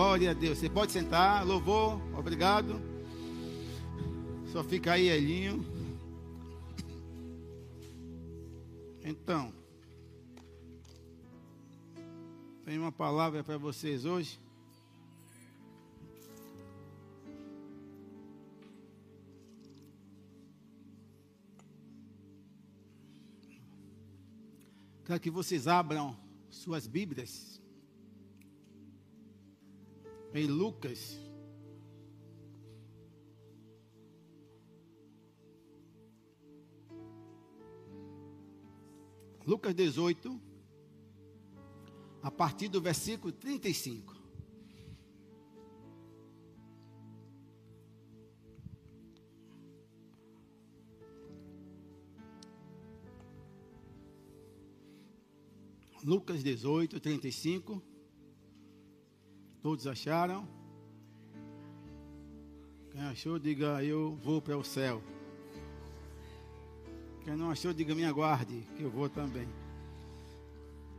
Glória a Deus. Você pode sentar, louvor, obrigado. Só fica aí, Elinho. Então, tem uma palavra para vocês hoje. Quero que vocês abram suas Bíblias em Lucas. Lucas 18, a partir do versículo 35. Lucas 18, 35. Todos acharam? Quem achou, diga eu vou para o céu. Quem não achou, diga me aguarde, que eu vou também.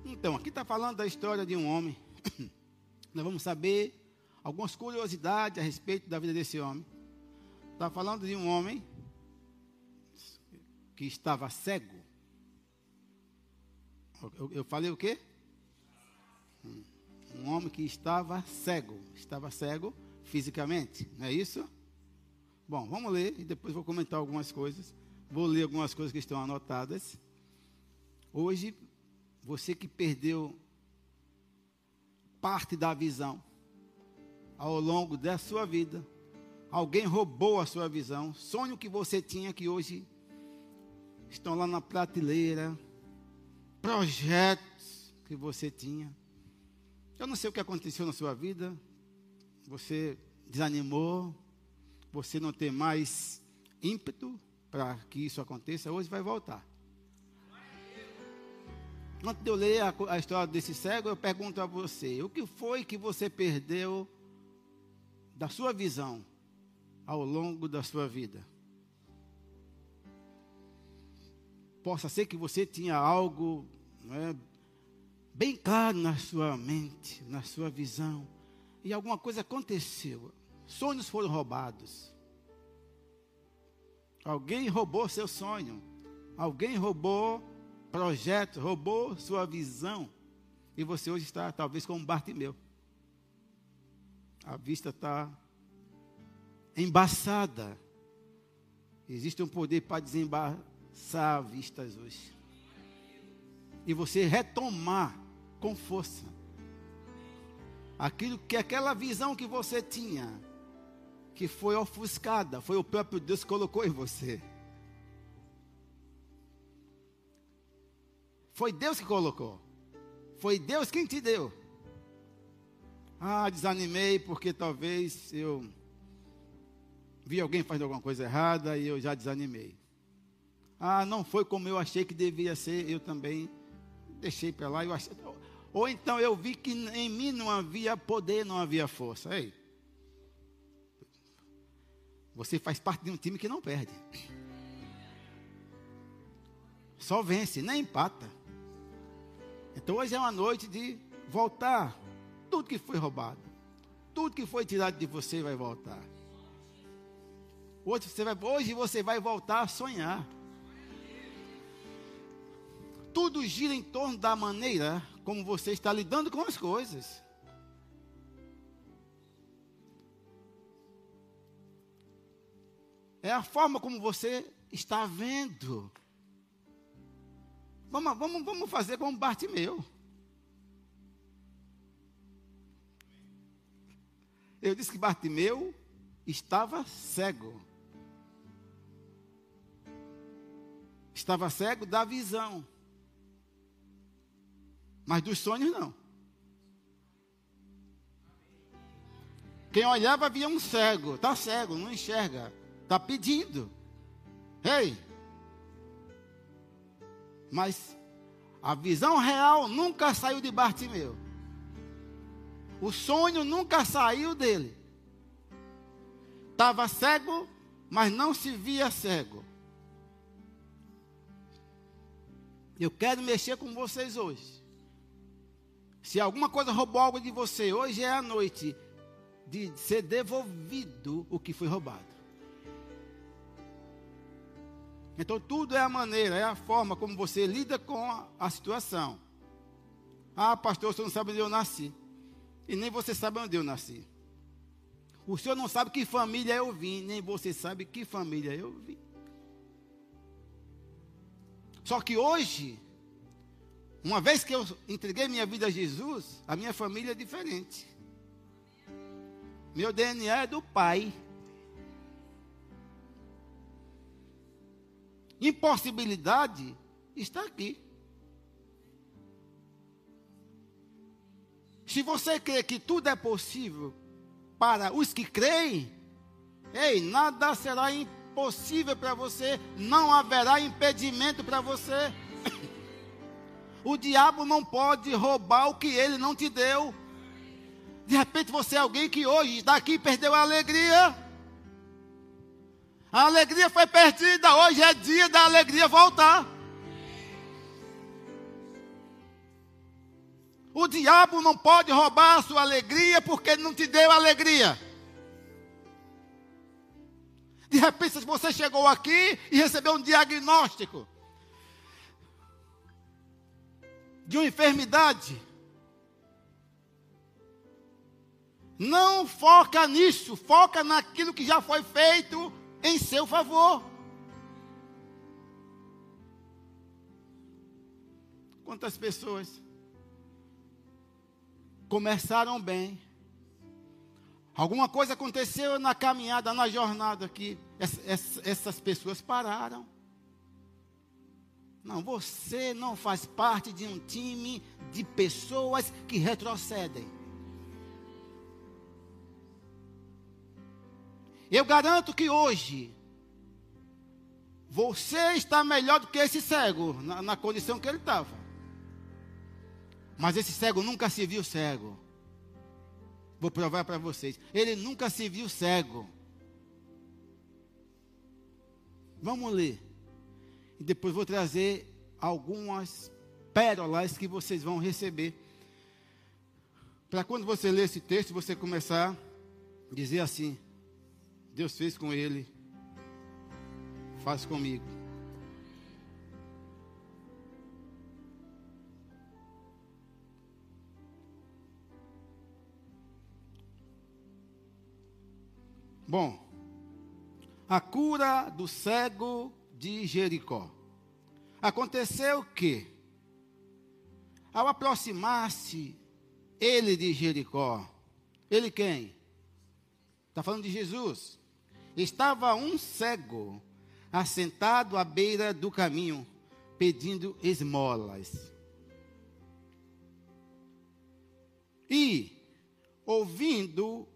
Então, aqui está falando da história de um homem. Nós vamos saber algumas curiosidades a respeito da vida desse homem. Está falando de um homem que estava cego. Eu, eu falei o quê? Um homem que estava cego. Estava cego fisicamente, não é isso? Bom, vamos ler e depois vou comentar algumas coisas. Vou ler algumas coisas que estão anotadas. Hoje, você que perdeu parte da visão ao longo da sua vida, alguém roubou a sua visão, sonho que você tinha que hoje estão lá na prateleira, projetos que você tinha. Eu não sei o que aconteceu na sua vida. Você desanimou, você não tem mais ímpeto para que isso aconteça. Hoje vai voltar. Antes de eu ler a, a história desse cego, eu pergunto a você: o que foi que você perdeu da sua visão ao longo da sua vida? Possa ser que você tinha algo é, bem claro na sua mente, na sua visão, e alguma coisa aconteceu. Sonhos foram roubados. Alguém roubou seu sonho. Alguém roubou projeto, roubou sua visão. E você hoje está talvez como Bartimeu. A vista está embaçada. Existe um poder para desembaçar vistas hoje. E você retomar com força aquilo que aquela visão que você tinha, que foi ofuscada, foi o próprio Deus que colocou em você. Foi Deus que colocou. Foi Deus quem te deu. Ah, desanimei porque talvez eu vi alguém fazendo alguma coisa errada e eu já desanimei. Ah, não foi como eu achei que devia ser, eu também deixei para lá. Eu achei, ou então eu vi que em mim não havia poder, não havia força. Ei, você faz parte de um time que não perde. Só vence, nem empata. Então hoje é uma noite de voltar. Tudo que foi roubado, tudo que foi tirado de você vai voltar. Hoje você vai, hoje você vai voltar a sonhar. Tudo gira em torno da maneira como você está lidando com as coisas. É a forma como você está vendo. Vamos, vamos, vamos fazer como Bartimeu. Eu disse que Bartimeu estava cego. Estava cego da visão. Mas dos sonhos não. Quem olhava via um cego. Está cego, não enxerga. Está pedindo. Ei! Mas a visão real nunca saiu de Bartimeu. O sonho nunca saiu dele. Estava cego, mas não se via cego. Eu quero mexer com vocês hoje. Se alguma coisa roubou algo de você, hoje é a noite de ser devolvido o que foi roubado. Então tudo é a maneira, é a forma como você lida com a, a situação. Ah, pastor, você não sabe onde eu nasci. E nem você sabe onde eu nasci. O senhor não sabe que família eu vim, nem você sabe que família eu vim. Só que hoje, uma vez que eu entreguei minha vida a Jesus, a minha família é diferente. Meu DNA é do Pai. Impossibilidade está aqui. Se você crê que tudo é possível para os que creem, ei, nada será impossível para você, não haverá impedimento para você. O diabo não pode roubar o que ele não te deu. De repente você é alguém que hoje está aqui e perdeu a alegria. A alegria foi perdida, hoje é dia da alegria voltar. O diabo não pode roubar a sua alegria porque ele não te deu alegria. De repente, você chegou aqui e recebeu um diagnóstico de uma enfermidade. Não foca nisso, foca naquilo que já foi feito em seu favor. Quantas pessoas começaram bem. Alguma coisa aconteceu na caminhada, na jornada que essas pessoas pararam. Não, você não faz parte de um time de pessoas que retrocedem. Eu garanto que hoje você está melhor do que esse cego, na, na condição que ele estava. Mas esse cego nunca se viu cego. Vou provar para vocês. Ele nunca se viu cego. Vamos ler. E depois vou trazer algumas pérolas que vocês vão receber. Para quando você ler esse texto, você começar a dizer assim: Deus fez com ele, faz comigo. Bom, a cura do cego de Jericó. Aconteceu que, ao aproximar-se ele de Jericó, ele quem? Está falando de Jesus. Estava um cego assentado à beira do caminho, pedindo esmolas. E, ouvindo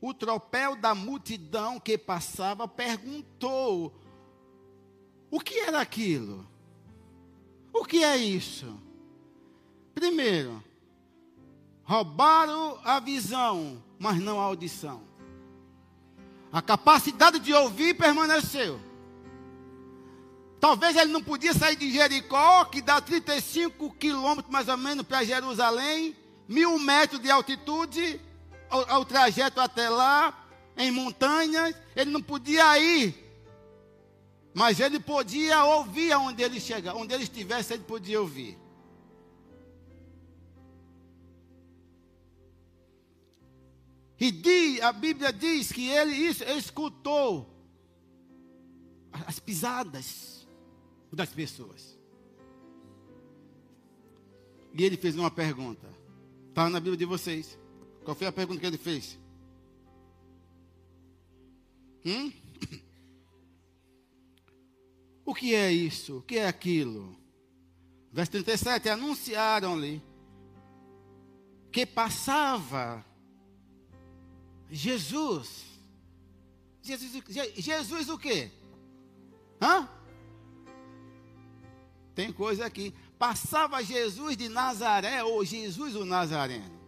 o tropel da multidão que passava perguntou: o que era aquilo? O que é isso? Primeiro, roubaram a visão, mas não a audição. A capacidade de ouvir permaneceu. Talvez ele não podia sair de Jericó, que dá 35 quilômetros mais ou menos para Jerusalém, mil metros de altitude, ao, trajeto até lá, em montanhas, ele não podia ir. Mas ele podia ouvir aonde ele chegar, onde ele estivesse, ele podia ouvir. E diz, a Bíblia diz que ele isso, escutou as pisadas das pessoas. E ele fez uma pergunta. Está na Bíblia de vocês. Qual foi a pergunta que ele fez? Hum? O que é isso? O que é aquilo? Verso 37, anunciaram-lhe que passava Jesus. Jesus, Jesus o quê? Hã? Tem coisa aqui. Passava Jesus de Nazaré, ou Jesus o Nazareno.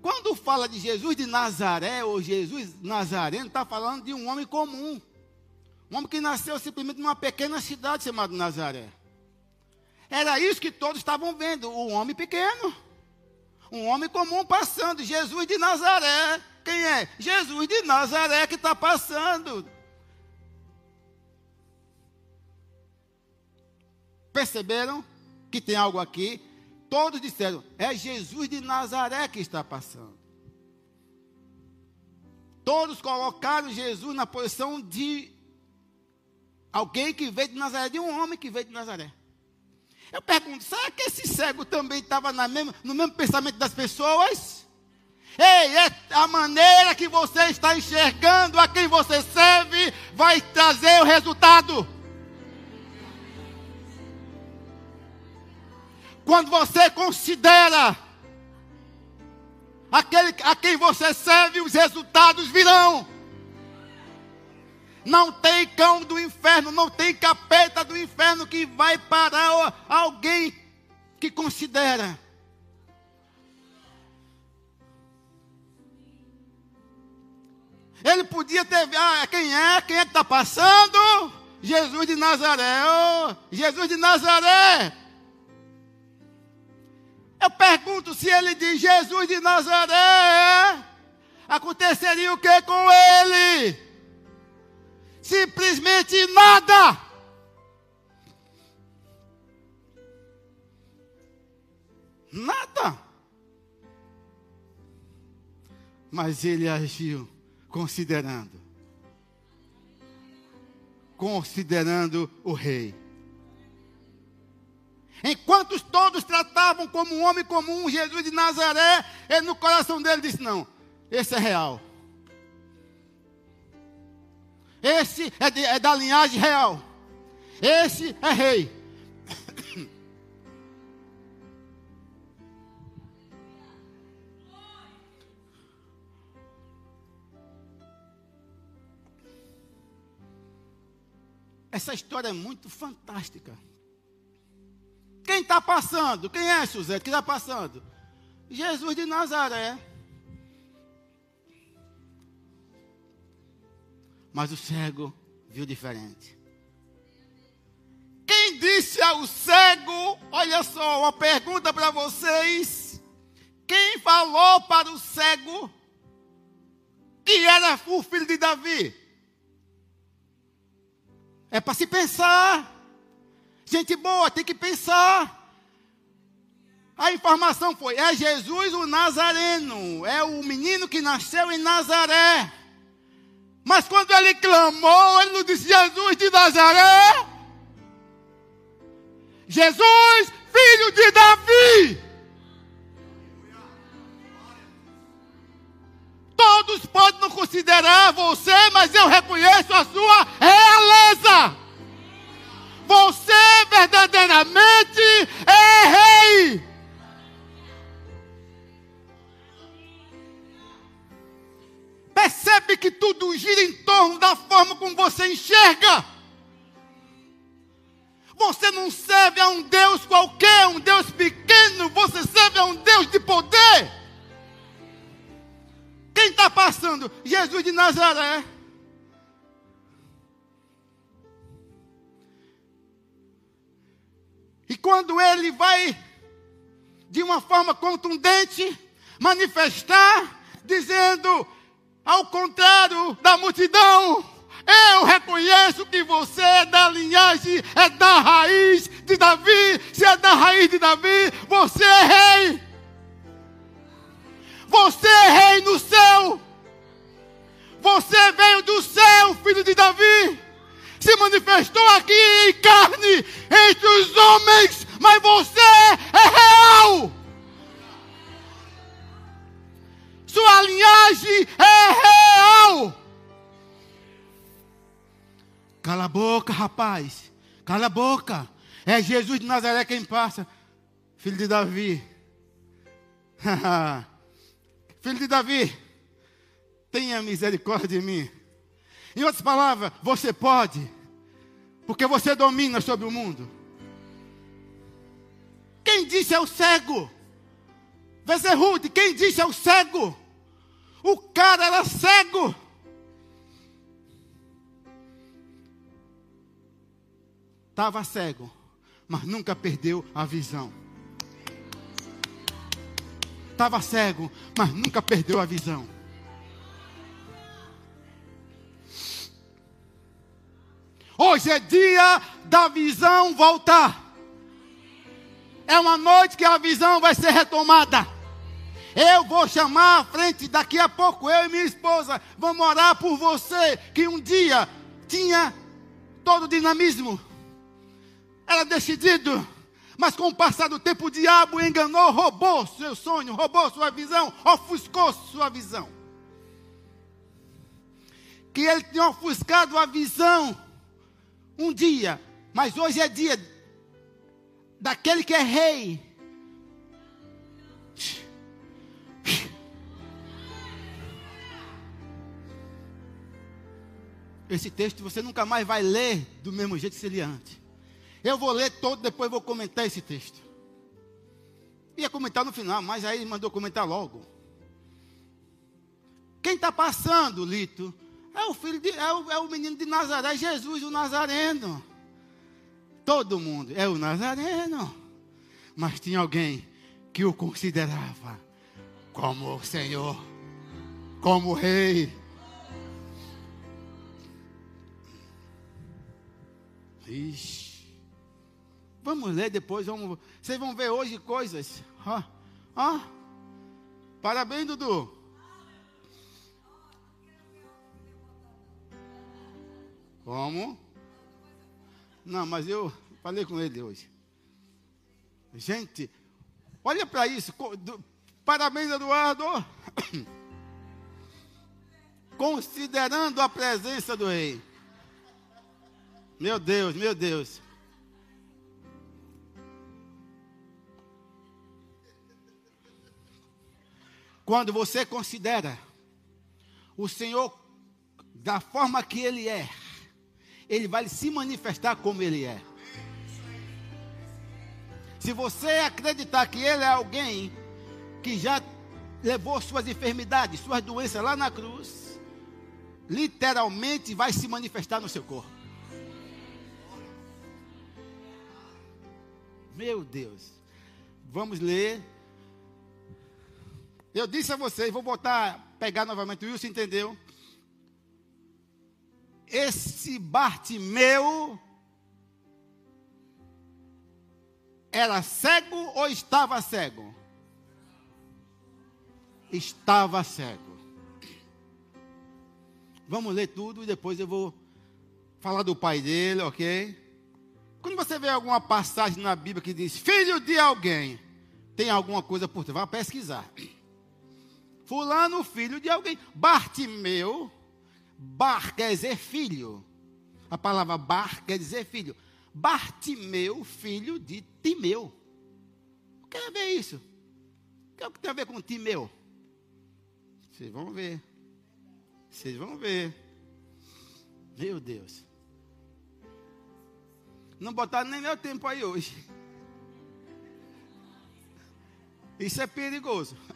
Quando fala de Jesus de Nazaré, ou Jesus Nazareno, está falando de um homem comum. Um homem que nasceu simplesmente numa pequena cidade chamada Nazaré. Era isso que todos estavam vendo, o homem pequeno. Um homem comum passando, Jesus de Nazaré. Quem é? Jesus de Nazaré que está passando. Perceberam que tem algo aqui? Todos disseram: é Jesus de Nazaré que está passando. Todos colocaram Jesus na posição de alguém que veio de Nazaré, de um homem que veio de Nazaré. Eu pergunto: será que esse cego também estava no mesmo pensamento das pessoas? Ei, é a maneira que você está enxergando a quem você serve vai trazer o resultado. Quando você considera aquele a quem você serve, os resultados virão. Não tem cão do inferno, não tem capeta do inferno que vai parar alguém que considera. Ele podia ter. Ah, quem é? Quem é que está passando? Jesus de Nazaré. Oh, Jesus de Nazaré. Eu pergunto se ele diz Jesus de Nazaré. Aconteceria o que com ele? Simplesmente nada. Nada. Mas ele agiu considerando. Considerando o rei. Enquanto todos tratavam como um homem comum, Jesus de Nazaré, ele no coração dele disse: Não, esse é real. Esse é, de, é da linhagem real. Esse é rei. Essa história é muito fantástica. Quem está passando? Quem é, José? Quem está passando? Jesus de Nazaré. Mas o cego viu diferente. Quem disse ao cego? Olha só, uma pergunta para vocês. Quem falou para o cego que era o filho de Davi? É para se pensar. Gente boa, tem que pensar. A informação foi: é Jesus o Nazareno, é o menino que nasceu em Nazaré. Mas quando ele clamou, ele não disse Jesus de Nazaré. Jesus, filho de Davi. Todos podem não considerar você, mas eu reconheço a sua realeza. Você verdadeiramente é rei. Percebe que tudo gira em torno da forma como você enxerga. Você não serve a um Deus qualquer, um Deus pequeno, você serve a um Deus de poder. Quem está passando? Jesus de Nazaré. E quando ele vai, de uma forma contundente, manifestar, dizendo, ao contrário da multidão, eu reconheço que você é da linhagem, é da raiz de Davi. Se é da raiz de Davi, você é rei. Você é rei no céu. Você veio do céu, filho de Davi. Se manifestou aqui em carne entre os homens, mas você é real. Sua linhagem é real. Cala a boca, rapaz. Cala a boca. É Jesus de Nazaré quem passa. Filho de Davi. Filho de Davi, tenha misericórdia de mim. Em outras palavras, você pode, porque você domina sobre o mundo. Quem disse é o cego? Vezerrude, quem disse é o cego? O cara era cego. Estava cego, mas nunca perdeu a visão. estava cego, mas nunca perdeu a visão. Hoje é dia da visão voltar. É uma noite que a visão vai ser retomada. Eu vou chamar à frente, daqui a pouco, eu e minha esposa vamos orar por você, que um dia tinha todo o dinamismo, era decidido, mas com o passar do tempo o diabo enganou, roubou seu sonho, roubou sua visão, ofuscou sua visão. Que ele tinha ofuscado a visão um dia, mas hoje é dia daquele que é rei. Esse texto você nunca mais vai ler do mesmo jeito que você lia antes. Eu vou ler todo, depois vou comentar esse texto. Ia comentar no final, mas aí mandou comentar logo. Quem está passando, Lito, é o filho de, é o, é o menino de Nazaré, Jesus, o Nazareno. Todo mundo é o Nazareno. Mas tinha alguém que o considerava como o Senhor, como o Rei. Vamos ler depois, vamos. Vocês vão ver hoje coisas. Parabéns, Dudu. Como? Não, mas eu falei com ele hoje. Gente, olha para isso. Parabéns, Eduardo. Considerando a presença do rei. Meu Deus, meu Deus. Quando você considera o Senhor da forma que Ele é, Ele vai se manifestar como Ele é. Se você acreditar que Ele é alguém que já levou suas enfermidades, suas doenças lá na cruz, literalmente vai se manifestar no seu corpo. Meu Deus. Vamos ler. Eu disse a vocês, vou botar, pegar novamente o Wilson, entendeu? Esse Bartimeu era cego ou estava cego? Estava cego. Vamos ler tudo e depois eu vou falar do pai dele, ok? Quando você vê alguma passagem na Bíblia que diz filho de alguém, tem alguma coisa por trás, vá pesquisar. Fulano, filho de alguém. Bartimeu, bar quer dizer filho. A palavra bar quer dizer filho. Bartimeu, filho de Timeu. Quer ver isso? O que tem a ver com Timeu? Vocês vão ver. Vocês vão ver. Meu Deus. Não botaram nem meu tempo aí hoje. Isso é perigoso.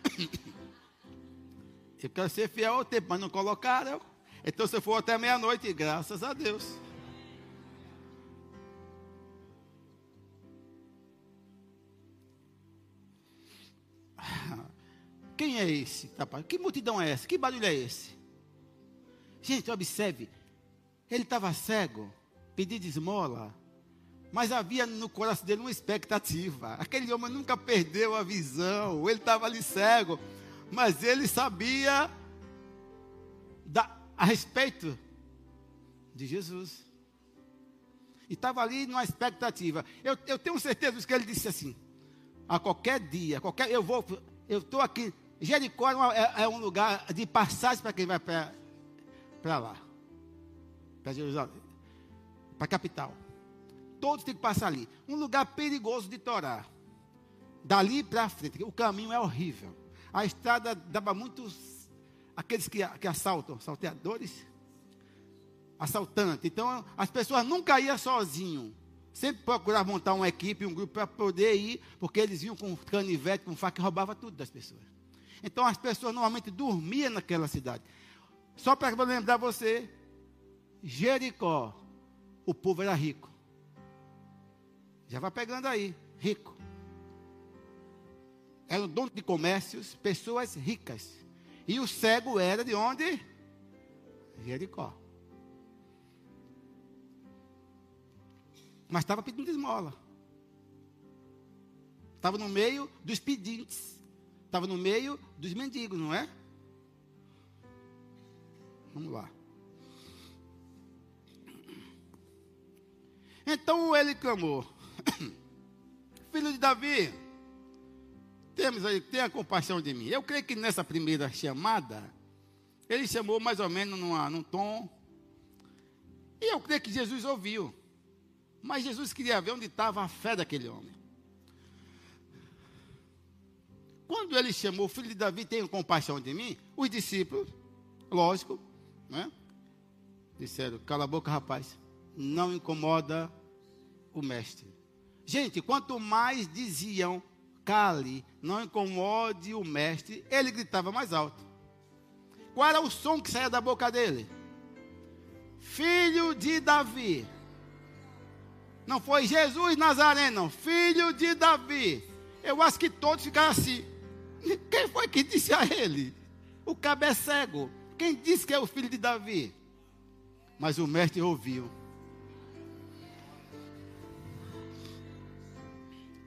Eu quero ser fiel ao tempo, mas não colocaram. Então você for até meia-noite, graças a Deus. Quem é esse? Que multidão é essa? Que barulho é esse? Gente, observe. Ele estava cego, pedindo esmola. Mas havia no coração dele uma expectativa. Aquele homem nunca perdeu a visão. Ele estava ali cego. Mas ele sabia da, a respeito de Jesus. E estava ali numa expectativa. Eu, eu tenho certeza que ele disse assim: a qualquer dia, qualquer, eu vou, eu estou aqui. Jericó é, é, é, um lugar de passagem para quem vai para lá, para Jerusalém, para a capital todos têm que passar ali. Um lugar perigoso de torar. Dali para frente, o caminho é horrível. A estrada dava muitos, aqueles que, que assaltam, salteadores, assaltantes. Então, as pessoas nunca iam sozinho. Sempre procuravam montar uma equipe, um grupo para poder ir, porque eles iam com canivete, com faca e roubava tudo das pessoas. Então, as pessoas normalmente dormiam naquela cidade. Só para lembrar você, Jericó, o povo era rico. Já vai pegando aí, rico. eram donos de comércios, pessoas ricas. E o cego era de onde? Jericó. Mas estava pedindo esmola. Estava no meio dos pedintes. Estava no meio dos mendigos, não é? Vamos lá. Então ele clamou: Filho de Davi, temos aí, tenha compaixão de mim. Eu creio que nessa primeira chamada, ele chamou mais ou menos numa, num tom. E eu creio que Jesus ouviu. Mas Jesus queria ver onde estava a fé daquele homem. Quando ele chamou, filho de Davi, tenha compaixão de mim, os discípulos, lógico, né? Disseram, cala a boca, rapaz. Não incomoda o mestre. Gente, quanto mais diziam, cale, não incomode o mestre, ele gritava mais alto. Qual era o som que saía da boca dele? Filho de Davi. Não foi Jesus Nazareno, filho de Davi. Eu acho que todos ficaram assim. Quem foi que disse a ele? O cabo é cego. Quem disse que é o filho de Davi? Mas o mestre ouviu.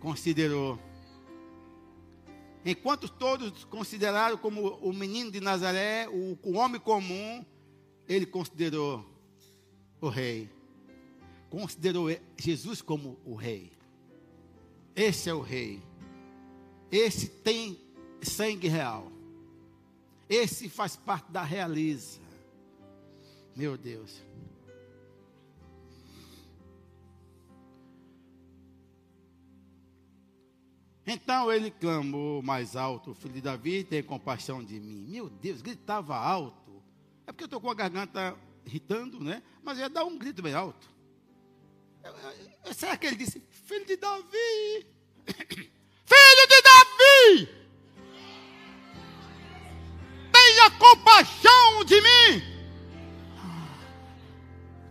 Considerou. Enquanto todos consideraram como o menino de Nazaré, o, o homem comum, ele considerou o rei. Considerou Jesus como o rei. Esse é o rei. Esse tem sangue real. Esse faz parte da realiza. Meu Deus. Então ele clamou mais alto, filho de Davi, tem compaixão de mim. Meu Deus, gritava alto. É porque eu estou com a garganta irritando, né? Mas ia dar um grito bem alto. Será que ele disse, filho de Davi? filho de Davi! Tenha compaixão de mim!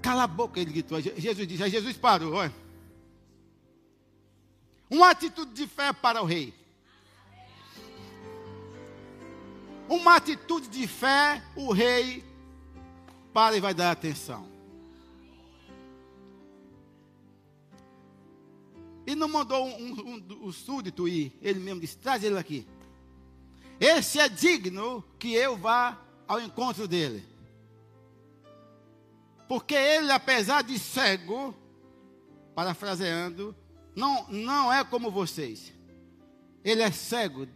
Cala a boca, ele gritou. Jesus disse, aí Jesus parou, olha. Uma atitude de fé para o rei. Uma atitude de fé, o rei para e vai dar atenção. E não mandou um, um, um, súdito ir, ele mesmo disse: traz ele aqui. Esse é digno que eu vá ao encontro dele. Porque ele, apesar de cego, parafraseando, não, não é como vocês. Ele é cego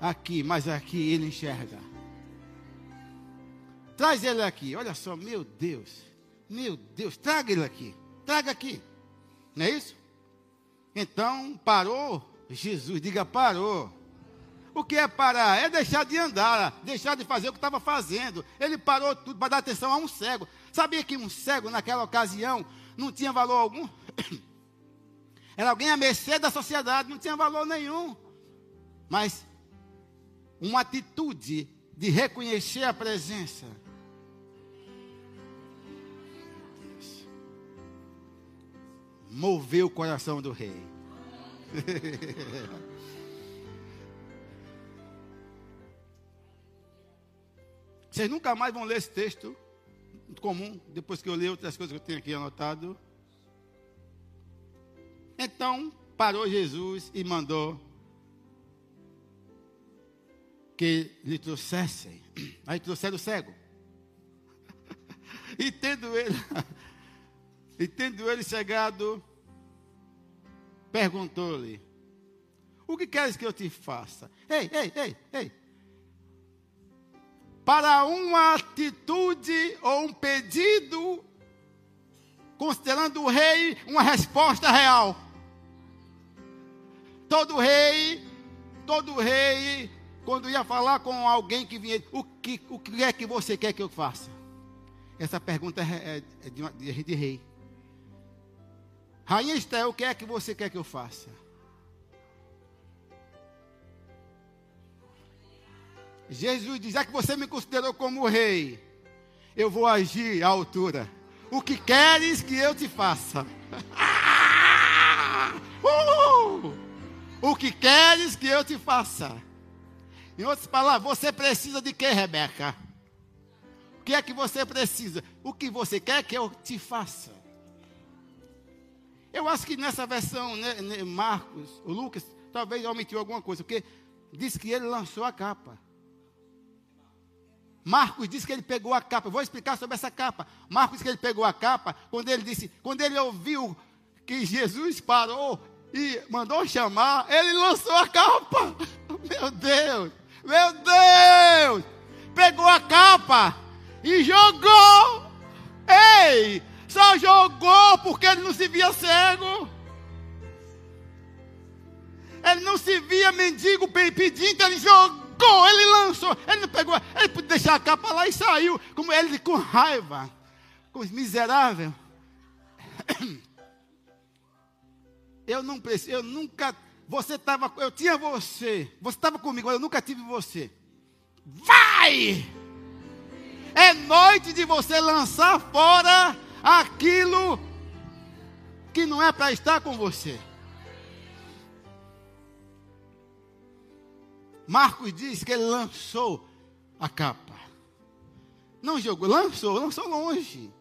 aqui, mas aqui ele enxerga. Traz ele aqui. Olha só, meu Deus. Meu Deus, traga ele aqui. Traga aqui. Não é isso? Então, parou. Jesus, diga parou. O que é parar? É deixar de andar, deixar de fazer o que estava fazendo. Ele parou tudo para dar atenção a um cego. Sabia que um cego, naquela ocasião, não tinha valor algum? Era alguém à mercê da sociedade, não tinha valor nenhum. Mas uma atitude de reconhecer a presença. Moveu o coração do rei. Vocês nunca mais vão ler esse texto comum, depois que eu ler outras coisas que eu tenho aqui anotado. Então parou Jesus e mandou que lhe trouxessem. Aí trouxeram o cego. E tendo ele, e tendo ele chegado, perguntou-lhe: O que queres que eu te faça? Ei, ei, ei, ei. Para uma atitude ou um pedido, considerando o rei uma resposta real. Todo rei, todo rei, quando ia falar com alguém que vinha, o que, o que é que você quer que eu faça? Essa pergunta é, é, é de, de, rei. Rainha Esté, o que é que você quer que eu faça? Jesus diz: é que você me considerou como rei, eu vou agir à altura. O que queres que eu te faça? uh! o que queres que eu te faça? Em outras palavras, você precisa de quê, Rebeca? O que é que você precisa? O que você quer que eu te faça? Eu acho que nessa versão, né, né, Marcos, o Lucas, talvez omitiu alguma coisa, porque diz que ele lançou a capa. Marcos diz que ele pegou a capa. Eu vou explicar sobre essa capa. Marcos diz que ele pegou a capa quando ele disse, quando ele ouviu que Jesus parou e mandou chamar, ele lançou a capa. Meu Deus, meu Deus! Pegou a capa e jogou. Ei, só jogou porque ele não se via cego. Ele não se via mendigo pedindo, ele jogou, ele lançou. Ele não pegou, ele podia deixar a capa lá e saiu. Como ele com raiva, com miserável. Eu não preciso, eu nunca. Você estava, eu tinha você, você estava comigo, eu nunca tive você. Vai! É noite de você lançar fora aquilo que não é para estar com você. Marcos diz que ele lançou a capa. Não jogou, lançou, lançou longe.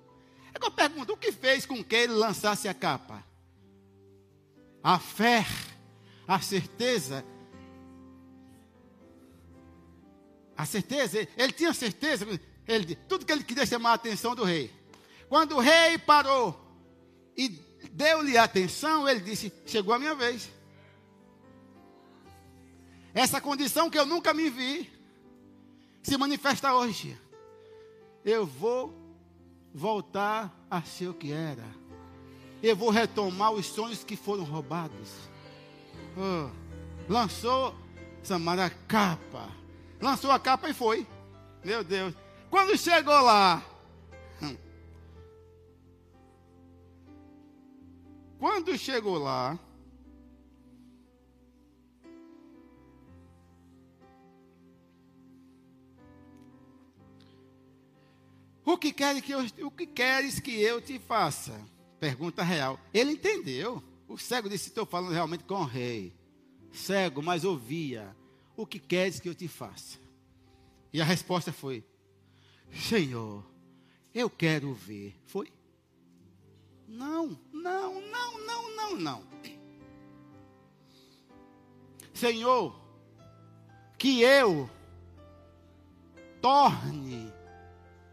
É que eu pergunto, o que fez com que ele lançasse a capa? a fé, a certeza. A certeza, ele tinha certeza, ele, tudo que ele queria chamar a atenção do rei. Quando o rei parou e deu-lhe atenção, ele disse: Chegou a minha vez. Essa condição que eu nunca me vi se manifesta hoje. Eu vou voltar a ser o que era eu vou retomar os sonhos que foram roubados. Oh, lançou Samara a capa. Lançou a capa e foi. Meu Deus. Quando chegou lá. Hum. Quando chegou lá. O que, queres que eu, o que queres que eu te faça? Pergunta real. Ele entendeu. O cego disse: Estou falando realmente com o rei. Cego, mas ouvia. O que queres que eu te faça? E a resposta foi: Senhor, eu quero ver. Foi? Não, não, não, não, não, não. Senhor, que eu torne,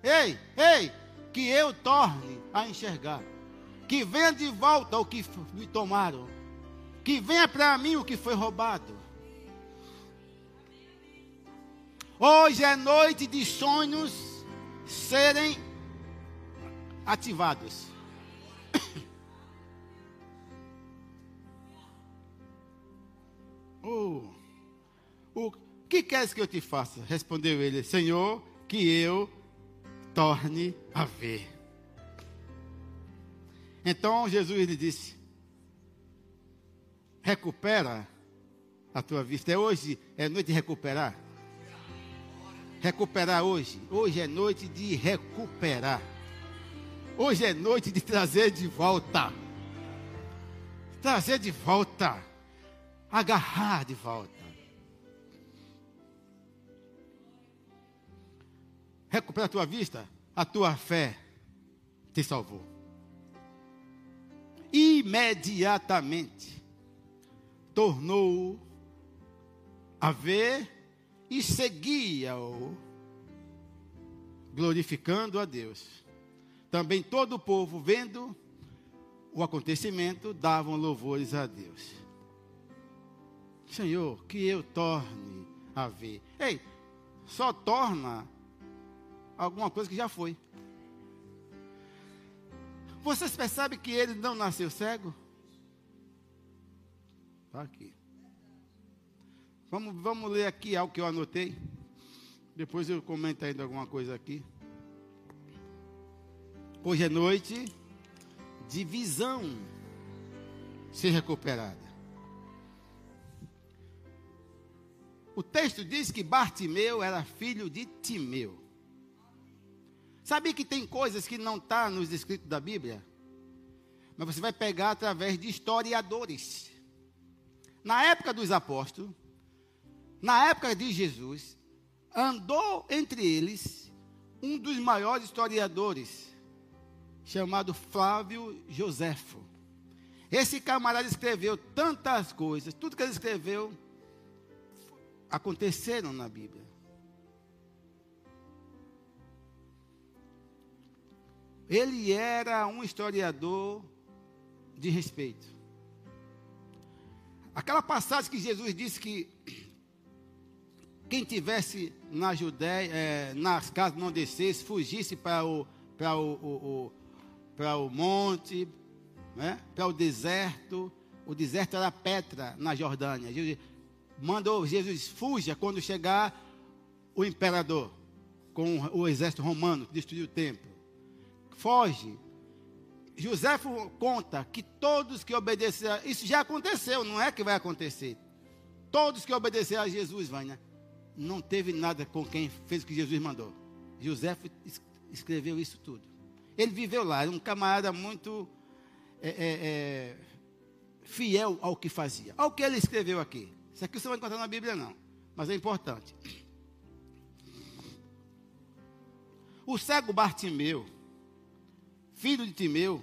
ei, ei, que eu torne a enxergar que venha de volta o que me tomaram, que venha para mim o que foi roubado. Hoje é noite de sonhos serem ativados. Oh, o que queres que eu te faça? Respondeu ele: Senhor, que eu torne a ver. Então Jesus lhe disse: recupera a tua vista. É hoje, é noite de recuperar. Recuperar hoje. Hoje é noite de recuperar. Hoje é noite de trazer de volta. Trazer de volta. Agarrar de volta. Recupera a tua vista, a tua fé te salvou imediatamente tornou a ver e seguia-o, glorificando a Deus. Também todo o povo, vendo o acontecimento, davam louvores a Deus. Senhor, que eu torne a ver. Ei, só torna alguma coisa que já foi. Vocês percebem que ele não nasceu cego? Está aqui. Vamos, vamos ler aqui algo que eu anotei. Depois eu comento ainda alguma coisa aqui. Hoje é noite de visão ser recuperada. O texto diz que Bartimeu era filho de Timeu. Sabe que tem coisas que não estão tá nos escritos da Bíblia? Mas você vai pegar através de historiadores. na época dos apóstolos, na época de Jesus, andou entre eles um dos maiores historiadores, chamado Flávio Joséfo. Esse camarada escreveu tantas coisas, tudo que ele escreveu aconteceram na Bíblia. Ele era um historiador de respeito. Aquela passagem que Jesus disse que quem tivesse na Judéia, é, nas casas não descesse, fugisse para o, para o, o, o, para o monte, né, para o deserto. O deserto era Petra, na Jordânia. Jesus mandou Jesus, fuja quando chegar o imperador com o exército romano que destruiu o templo. Foge. José conta que todos que obedeceram, isso já aconteceu, não é que vai acontecer. Todos que obedeceram a Jesus, vai, né? Não teve nada com quem fez o que Jesus mandou. José escreveu isso tudo. Ele viveu lá, era um camarada muito é, é, é, fiel ao que fazia. Ao que ele escreveu aqui. Isso aqui você vai encontrar na Bíblia, não. Mas é importante. O cego Bartimeu, filho de Timeu.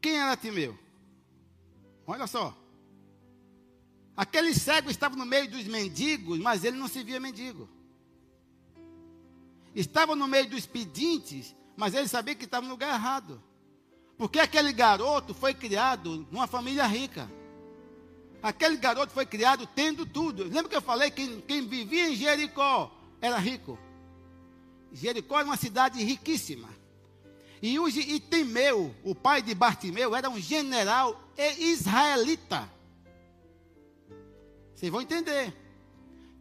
Quem era Timeu? Olha só. Aquele cego estava no meio dos mendigos, mas ele não se via mendigo. Estava no meio dos pedintes, mas ele sabia que estava no lugar errado. Porque aquele garoto foi criado numa família rica. Aquele garoto foi criado tendo tudo. Lembra que eu falei que quem vivia em Jericó era rico? Jericó era uma cidade riquíssima. E, e Timeu, o pai de Bartimeu, era um general israelita. Vocês vão entender.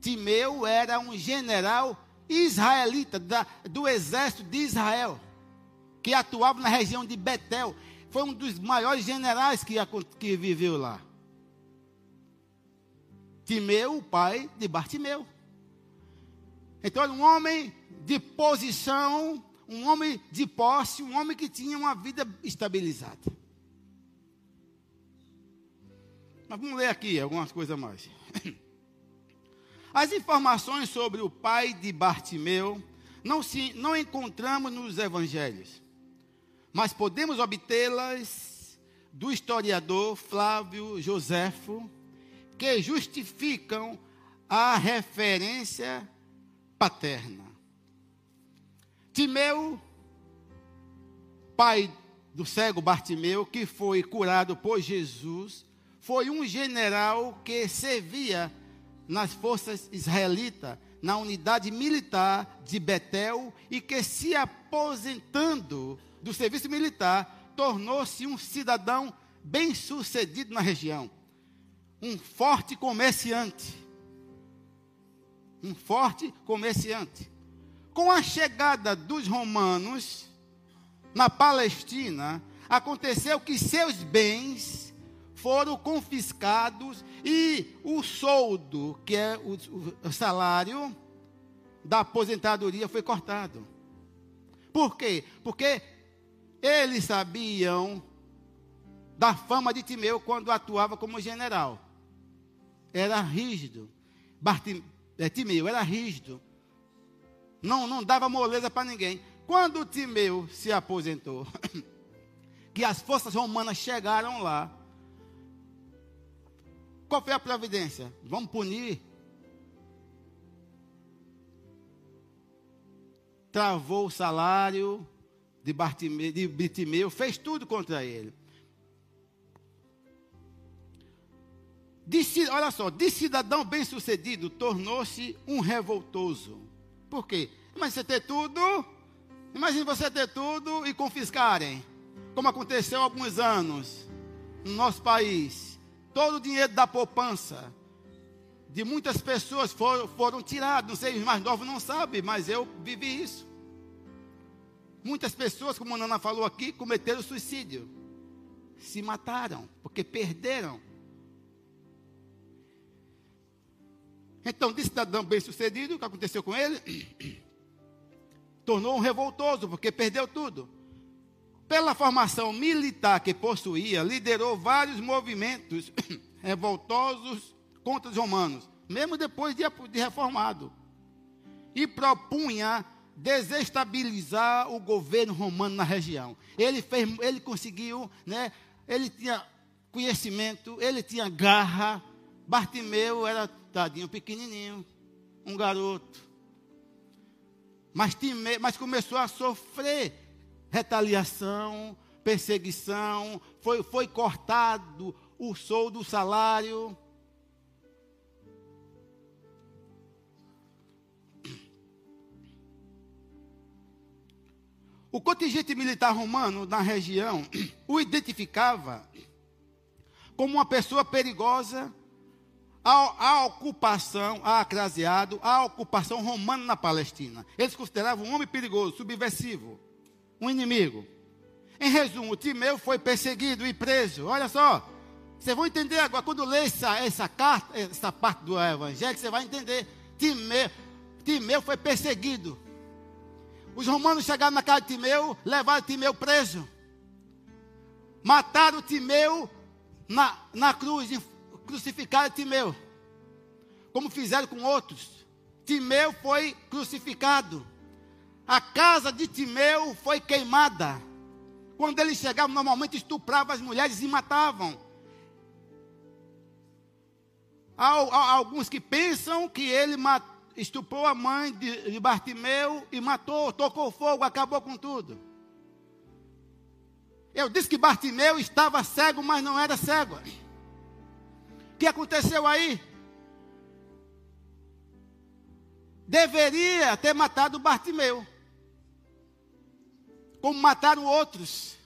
Timeu era um general israelita da, do exército de Israel que atuava na região de Betel. Foi um dos maiores generais que, que viveu lá. Timeu, o pai de Bartimeu. Então, era um homem de posição, um homem de posse, um homem que tinha uma vida estabilizada. Mas vamos ler aqui algumas coisas mais. As informações sobre o pai de Bartimeu não, se, não encontramos nos evangelhos mas podemos obtê-las do historiador Flávio Joséfo, que justificam a referência paterna. Timeu, pai do cego Bartimeu, que foi curado por Jesus, foi um general que servia nas forças israelitas, na unidade militar de Betel e que se aposentando do serviço militar, tornou-se um cidadão bem-sucedido na região, um forte comerciante. Um forte comerciante. Com a chegada dos romanos na Palestina, aconteceu que seus bens foram confiscados e o soldo, que é o, o salário da aposentadoria, foi cortado. Por quê? Porque eles sabiam da fama de Timeu quando atuava como general. Era rígido. Bartim, é, Timeu era rígido. Não, não dava moleza para ninguém. Quando Timeu se aposentou, que as forças romanas chegaram lá, qual foi a providência? Vamos punir. Travou o salário, de, Bartimeu, de fez tudo contra ele. De, olha só, de cidadão bem-sucedido, tornou-se um revoltoso. Por quê? Imagina você ter tudo, imagine você ter tudo e confiscarem, como aconteceu há alguns anos no nosso país. Todo o dinheiro da poupança de muitas pessoas foram, foram tirados. Não sei, os mais novos não sabem, mas eu vivi isso. Muitas pessoas, como a Nana falou aqui, cometeram suicídio. Se mataram, porque perderam. Então, de cidadão bem sucedido, o que aconteceu com ele? Tornou um revoltoso, porque perdeu tudo. Pela formação militar que possuía, liderou vários movimentos revoltosos contra os romanos, mesmo depois de, de reformado. E propunha desestabilizar o governo romano na região. Ele, fez, ele conseguiu, né, ele tinha conhecimento, ele tinha garra. Bartimeu era, tadinho, pequenininho, um garoto. Mas, time, mas começou a sofrer retaliação, perseguição, foi, foi cortado o soldo, o salário. O contingente militar romano na região o identificava como uma pessoa perigosa à, ocupação, a acraseado, à ocupação romana na Palestina. Eles consideravam um homem perigoso, subversivo, um inimigo. Em resumo, Timeu foi perseguido e preso. Olha só, vocês vão entender agora, quando ler essa, essa carta, essa parte do Evangelho, você vai entender. Timeu, Timeu foi perseguido. Os romanos chegaram na casa de Timeu, levaram Timeu preso. Mataram Timeu na, na cruz, crucificaram Timeu. Como fizeram com outros. Timeu foi crucificado. A casa de Timeu foi queimada. Quando eles chegavam, normalmente estupravam as mulheres e matavam. Há, há alguns que pensam que ele estuprou a mãe de, de Bartimeu e matou, tocou fogo, acabou com tudo. Eu disse que Bartimeu estava cego, mas não era cego. Que aconteceu aí? Deveria ter matado Bartimeu, como mataram outros.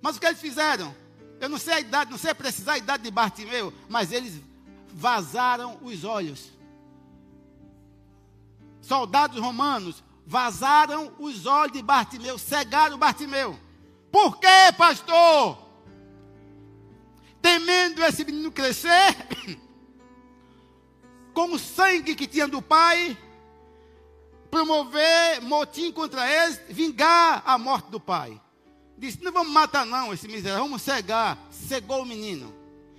Mas o que eles fizeram? Eu não sei a idade, não sei precisar a idade de Bartimeu, mas eles vazaram os olhos soldados romanos vazaram os olhos de Bartimeu, cegaram Bartimeu. Por quê, pastor? Temendo esse menino crescer, com o sangue que tinha do pai, promover motim contra eles, vingar a morte do pai. Disse: Não vamos matar, não, esse miserável, vamos cegar. Cegou o menino.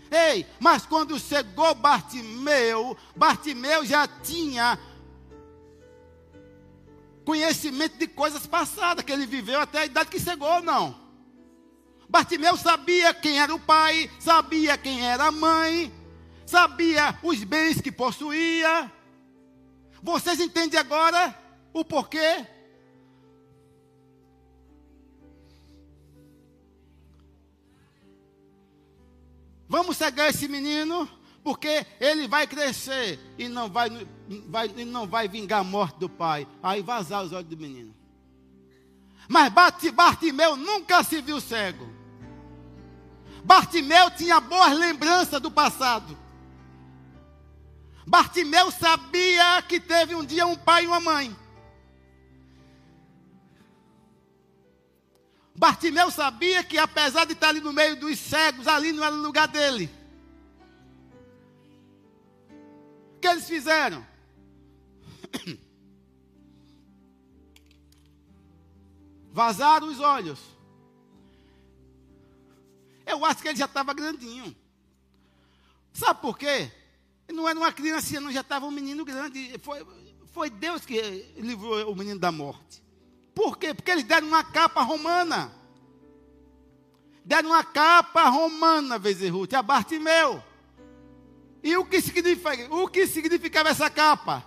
Ei, mas quando cegou Bartimeu, Bartimeu já tinha conhecimento de coisas passadas, que ele viveu até a idade que chegou, não. Bartimeu sabia quem era o pai, sabia quem era a mãe, sabia os bens que possuía. Vocês entendem agora o porquê? Vamos cegar esse menino? porque ele vai crescer e não vai, vai, e não vai vingar a morte do pai. Aí vazar os olhos do menino. Mas Bartimeu nunca se viu cego. Bartimeu tinha boas lembranças do passado. Bartimeu sabia que teve um dia um pai e uma mãe. Bartimeu sabia que apesar de estar ali no meio dos cegos, ali não era o lugar dele. que eles fizeram? Vazaram os olhos. Eu acho que ele já estava grandinho. Sabe por quê? Não era uma criança, não já estava um menino grande. Foi, foi Deus que livrou o menino da morte. Por quê? Porque eles deram uma capa romana. Deram uma capa romana, Vezerute, a Bartimeu. E o que, significa, o que significava essa capa?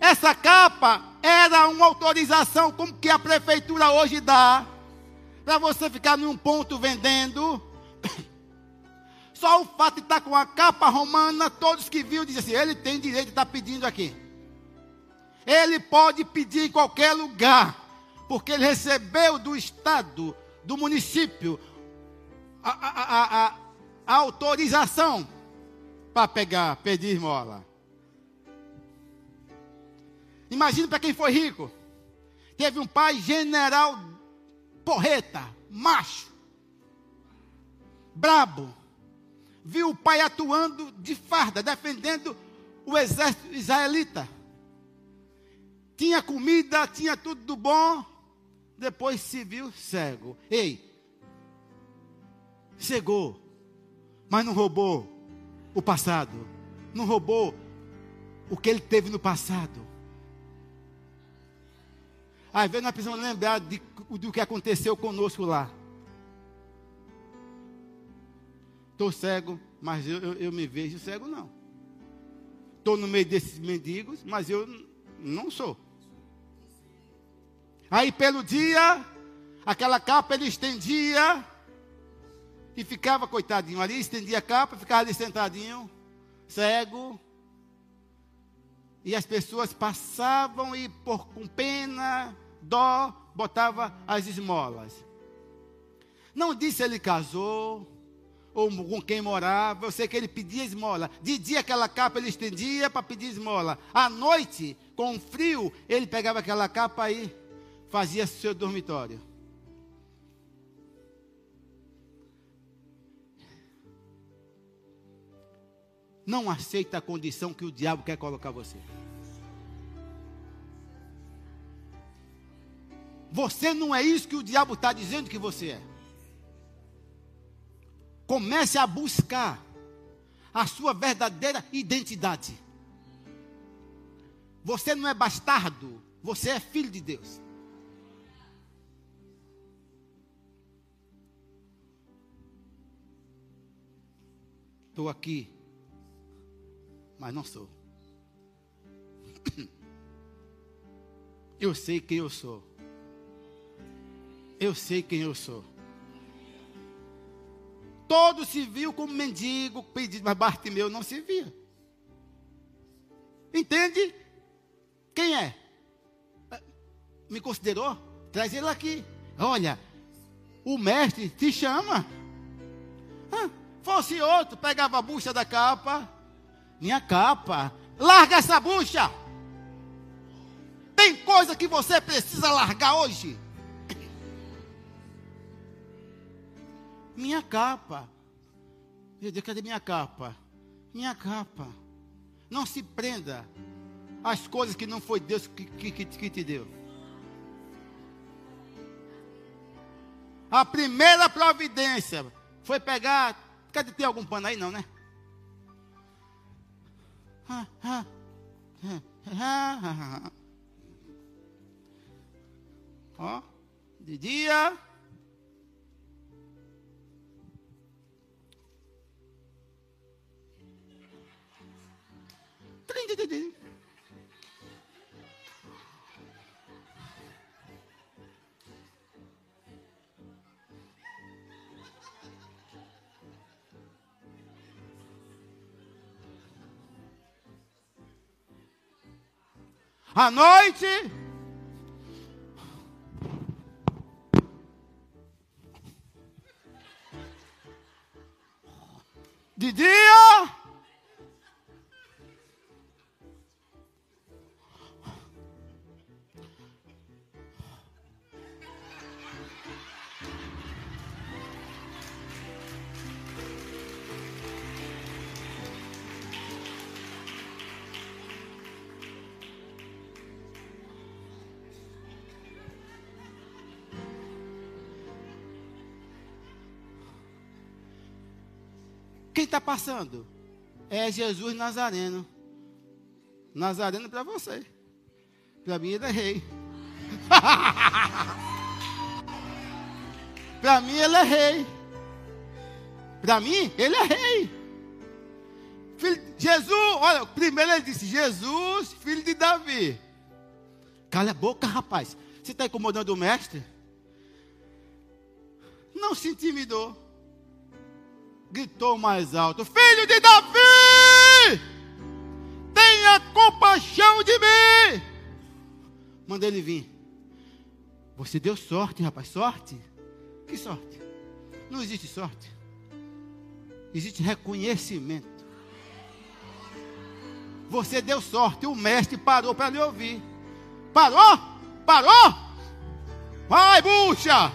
Essa capa era uma autorização como que a prefeitura hoje dá para você ficar num ponto vendendo. Só o fato de estar com a capa romana, todos que viram dizem assim: ele tem direito de estar pedindo aqui. Ele pode pedir em qualquer lugar, porque ele recebeu do Estado, do município, a, a, a, a autorização para pegar, pedir esmola. Imagina para quem foi rico. Teve um pai general porreta, macho, brabo. Viu o pai atuando de farda, defendendo o exército israelita. Tinha comida, tinha tudo do bom. depois se viu cego. Ei, cegou, mas não roubou o passado, não roubou o que ele teve no passado. Às vezes nós precisamos lembrar de, do que aconteceu conosco lá. Estou cego, mas eu, eu, eu, me vejo cego, não. Estou no meio desses mendigos, mas eu não sou. Aí pelo dia, aquela capa ele estendia e ficava coitadinho ali, estendia a capa, ficava ali sentadinho, cego. E as pessoas passavam e por com pena, dó, botava as esmolas. Não disse ele casou ou com quem morava, eu sei que ele pedia esmola. De dia aquela capa ele estendia para pedir esmola. À noite, com frio, ele pegava aquela capa e fazia seu dormitório. Não aceita a condição que o diabo quer colocar você. Você não é isso que o diabo está dizendo que você é. Comece a buscar a sua verdadeira identidade. Você não é bastardo, você é filho de Deus. Estou aqui, mas não sou. Eu sei quem eu sou. Eu sei quem eu sou. Todo se viu como mendigo, pedido, mas Bartimeu não se via. Entende? Quem é? Me considerou? Traz ele aqui. Olha, o mestre te chama. Ah, Fosse outro, pegava a bucha da capa. Minha capa. Larga essa bucha. Tem coisa que você precisa largar hoje. Minha capa. Meu Deus, cadê minha capa? Minha capa. Não se prenda às coisas que não foi Deus que, que, que te deu. A primeira providência foi pegar Cadê tem algum pano aí não, né? Ó, de dia. Trim. à noite. Quem está passando? É Jesus Nazareno. Nazareno para você. Para mim ele é rei. para mim ele é rei. Para mim ele é rei. Filho, Jesus, olha, primeiro ele disse: Jesus, filho de Davi. Cala a boca, rapaz. Você está incomodando o mestre? Não se intimidou gritou mais alto: Filho de Davi, tenha compaixão de mim. Manda ele vir. Você deu sorte, rapaz, sorte? Que sorte? Não existe sorte. Existe reconhecimento. Você deu sorte, o mestre parou para lhe ouvir. Parou? Parou? Vai, bucha!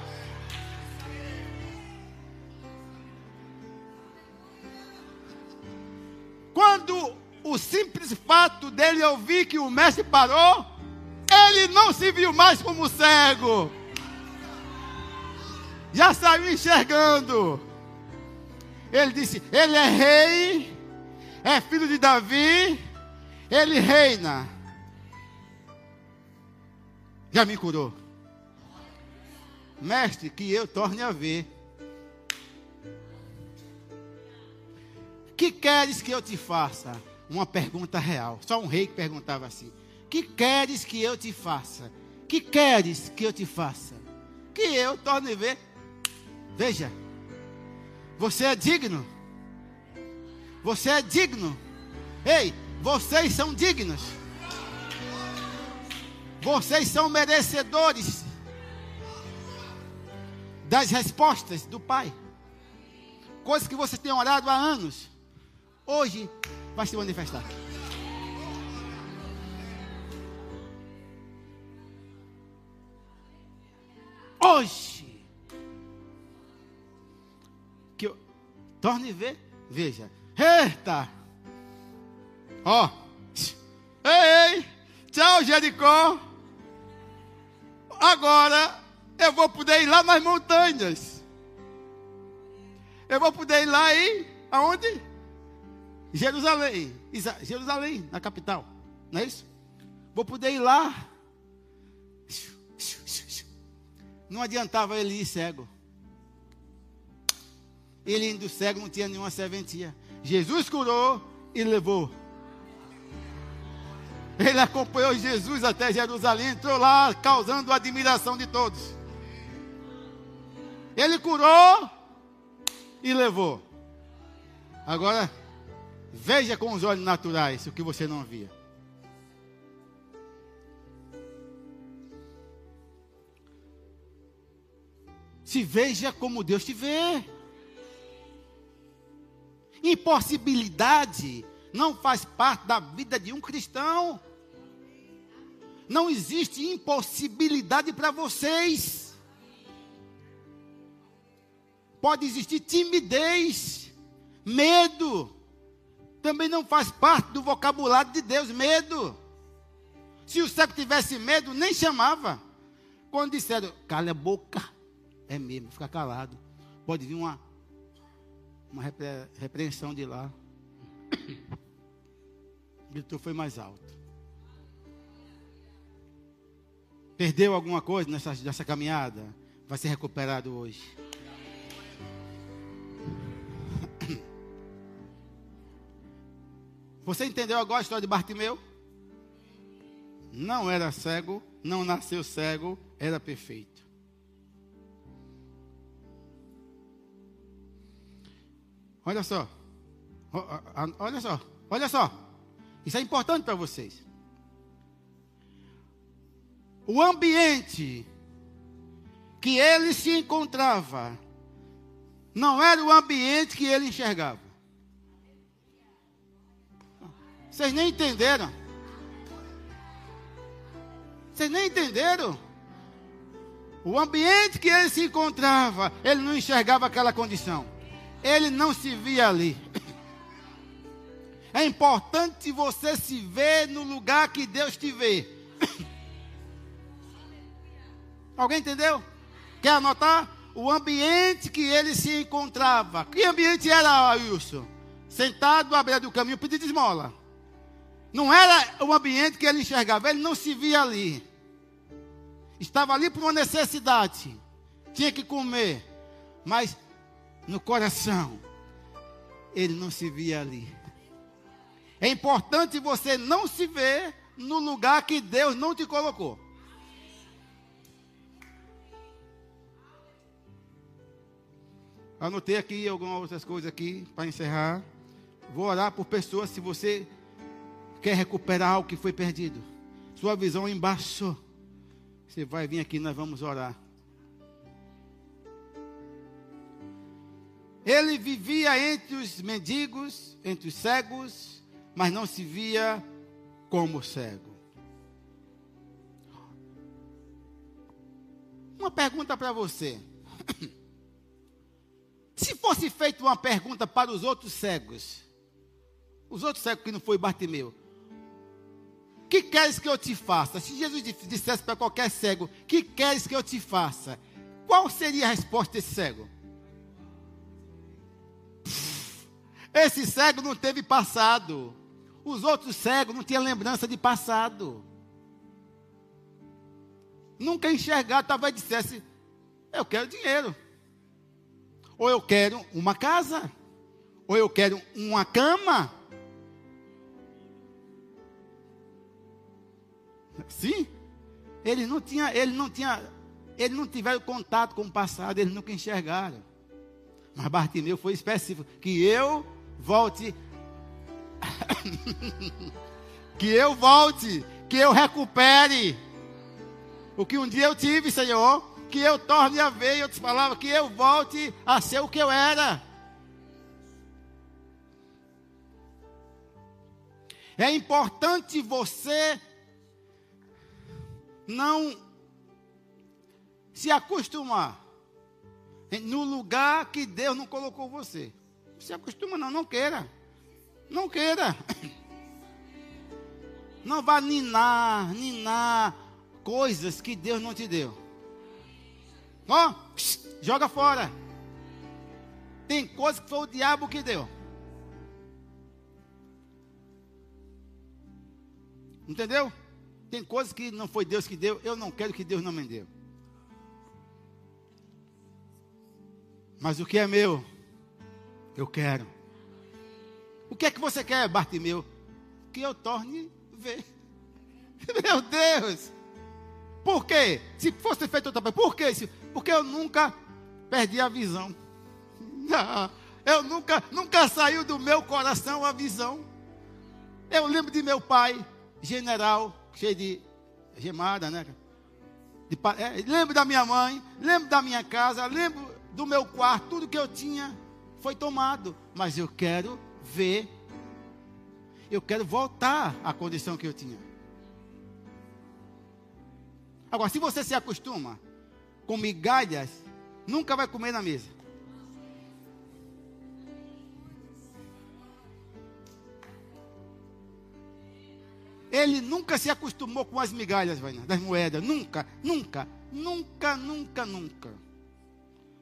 O simples fato dele ouvir que o mestre parou, ele não se viu mais como cego. já saiu enxergando. Ele disse: Ele é rei, é filho de Davi, ele reina. Já me curou. Mestre, que eu torne a ver. Que queres que eu te faça? Uma pergunta real. Só um rei que perguntava assim: Que queres que eu te faça? Que queres que eu te faça? Que eu torne ver. Veja, você é digno. Você é digno. Ei, vocês são dignos. Vocês são merecedores das respostas do Pai. Coisas que você tem orado há anos. Hoje vai se manifestar. Hoje. Que eu torne ver, veja. Eita! Ó. Ei, ei! Tchau, Jericó! Agora eu vou poder ir lá nas montanhas. Eu vou poder ir lá e aonde? Jerusalém. Jerusalém, na capital. Não é isso? Vou poder ir lá. Não adiantava ele ir cego. Ele indo cego não tinha nenhuma serventia. Jesus curou e levou. Ele acompanhou Jesus até Jerusalém, entrou lá causando a admiração de todos. Ele curou e levou. Agora, veja com os olhos naturais o que você não via. Se veja como Deus te vê. Impossibilidade não faz parte da vida de um cristão. Não existe impossibilidade para vocês. Pode existir timidez, medo. Também não faz parte do vocabulário de Deus, medo. Se o cego tivesse medo, nem chamava. Quando disseram, cala a boca, é mesmo, fica calado. Pode vir uma, uma repre, repreensão de lá. Gritou foi mais alto. Perdeu alguma coisa nessa, nessa caminhada? Vai ser recuperado hoje. Você entendeu agora a história de Bartimeu? Não era cego, não nasceu cego, era perfeito. Olha só. Olha só. Olha só. Isso é importante para vocês. O ambiente que ele se encontrava não era o ambiente que ele enxergava. Vocês nem entenderam. Vocês nem entenderam. O ambiente que ele se encontrava, ele não enxergava aquela condição. Ele não se via ali. É importante você se ver no lugar que Deus te vê. Alguém entendeu? Quer anotar? O ambiente que ele se encontrava. Que ambiente era, Wilson? Sentado à beira do caminho, pedindo esmola. Não era o ambiente que ele enxergava, ele não se via ali. Estava ali por uma necessidade. Tinha que comer. Mas no coração, ele não se via ali. É importante você não se ver no lugar que Deus não te colocou. Anotei aqui algumas outras coisas aqui para encerrar. Vou orar por pessoas se você quer recuperar algo que foi perdido. Sua visão embaixo. Você vai vir aqui, nós vamos orar. Ele vivia entre os mendigos, entre os cegos, mas não se via como cego. Uma pergunta para você. Se fosse feita uma pergunta para os outros cegos, os outros cegos que não foi Bartimeu, que queres que eu te faça? Se Jesus dissesse para qualquer cego, que queres que eu te faça? qual seria a resposta desse cego? Esse cego não teve passado. Os outros cegos não tinham lembrança de passado. Nunca enxergar, talvez dissesse: Eu quero dinheiro. Ou eu quero uma casa. Ou eu quero uma cama. Sim. Ele não tinha, ele não tinha, ele não tiveram contato com o passado, eles nunca enxergaram. Mas Bartimeu foi específico, que eu volte que eu volte, que eu recupere o que um dia eu tive, Senhor, que eu torne a ver, eu te falava, que eu volte a ser o que eu era. É importante você não se acostumar no lugar que Deus não colocou você. Se acostuma não, não queira. Não queira. Não vá ninar, ninar coisas que Deus não te deu. Ó, oh, joga fora. Tem coisas que foi o diabo que deu. Entendeu? Tem coisas que não foi Deus que deu, eu não quero que Deus não me deu. Mas o que é meu, eu quero. O que é que você quer, Bartimeu? Que eu torne ver. Meu Deus! Por quê? Se fosse feito outra coisa, por quê? Porque eu nunca perdi a visão. Eu nunca, nunca saiu do meu coração a visão. Eu lembro de meu pai, general, cheio de gemada, né? De, é, lembro da minha mãe, lembro da minha casa, lembro do meu quarto, tudo que eu tinha foi tomado. Mas eu quero ver, eu quero voltar à condição que eu tinha. Agora, se você se acostuma com migalhas, nunca vai comer na mesa. Ele nunca se acostumou com as migalhas, das moedas. Nunca, nunca, nunca, nunca, nunca.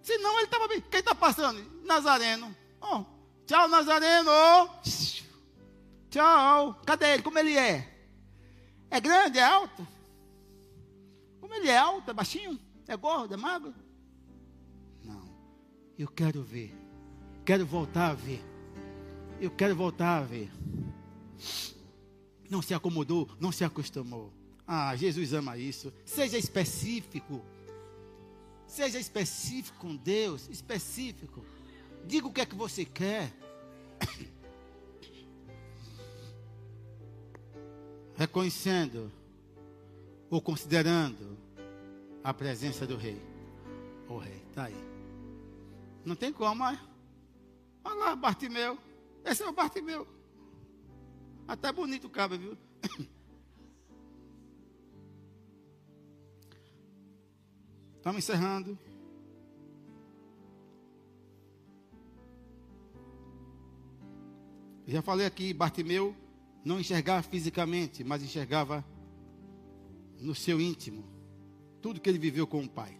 Senão ele estava bem. Quem está passando? Nazareno. Oh, tchau, Nazareno. Tchau. Cadê ele? Como ele é? É grande? É alto? Como ele é alto, é baixinho, é gordo, é magro? Não. Eu quero ver. Quero voltar a ver. Eu quero voltar a ver. Não se acomodou, não se acostumou. Ah, Jesus ama isso. Seja específico. Seja específico com Deus, específico. Diga o que é que você quer. Reconhecendo ou considerando a presença do rei. O rei, está aí. Não tem como, mas. Olha lá, Bartimeu. Esse é o Bartimeu. Até bonito o cabo, viu? Estamos encerrando. Já falei aqui, Bartimeu não enxergava fisicamente, mas enxergava no seu íntimo, tudo que ele viveu com o Pai.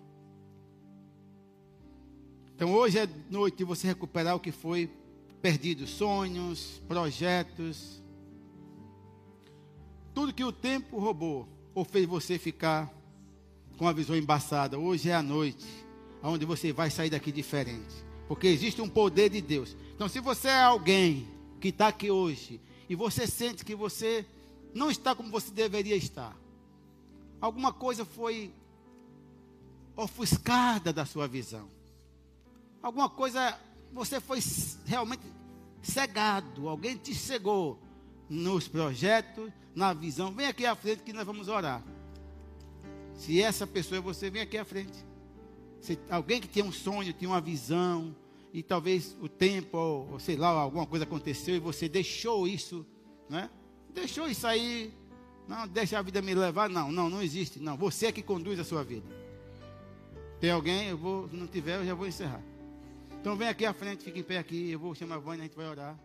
Então hoje é noite de você recuperar o que foi perdido, sonhos, projetos, tudo que o tempo roubou ou fez você ficar com a visão embaçada. Hoje é a noite onde você vai sair daqui diferente, porque existe um poder de Deus. Então se você é alguém que está aqui hoje e você sente que você não está como você deveria estar, alguma coisa foi ofuscada da sua visão. Alguma coisa, você foi realmente cegado, alguém te cegou nos projetos, na visão. Vem aqui à frente que nós vamos orar. Se essa pessoa é você, vem aqui à frente. Se alguém que tinha um sonho, tinha uma visão, e talvez o tempo, ou, ou sei lá, alguma coisa aconteceu e você deixou isso, né? Deixou isso aí não, deixa a vida me levar. Não, não, não existe. Não, você é que conduz a sua vida. Tem alguém? Eu vou, se não tiver, eu já vou encerrar. Então vem aqui à frente, fique em pé aqui. Eu vou chamar a Vânia, a gente vai orar.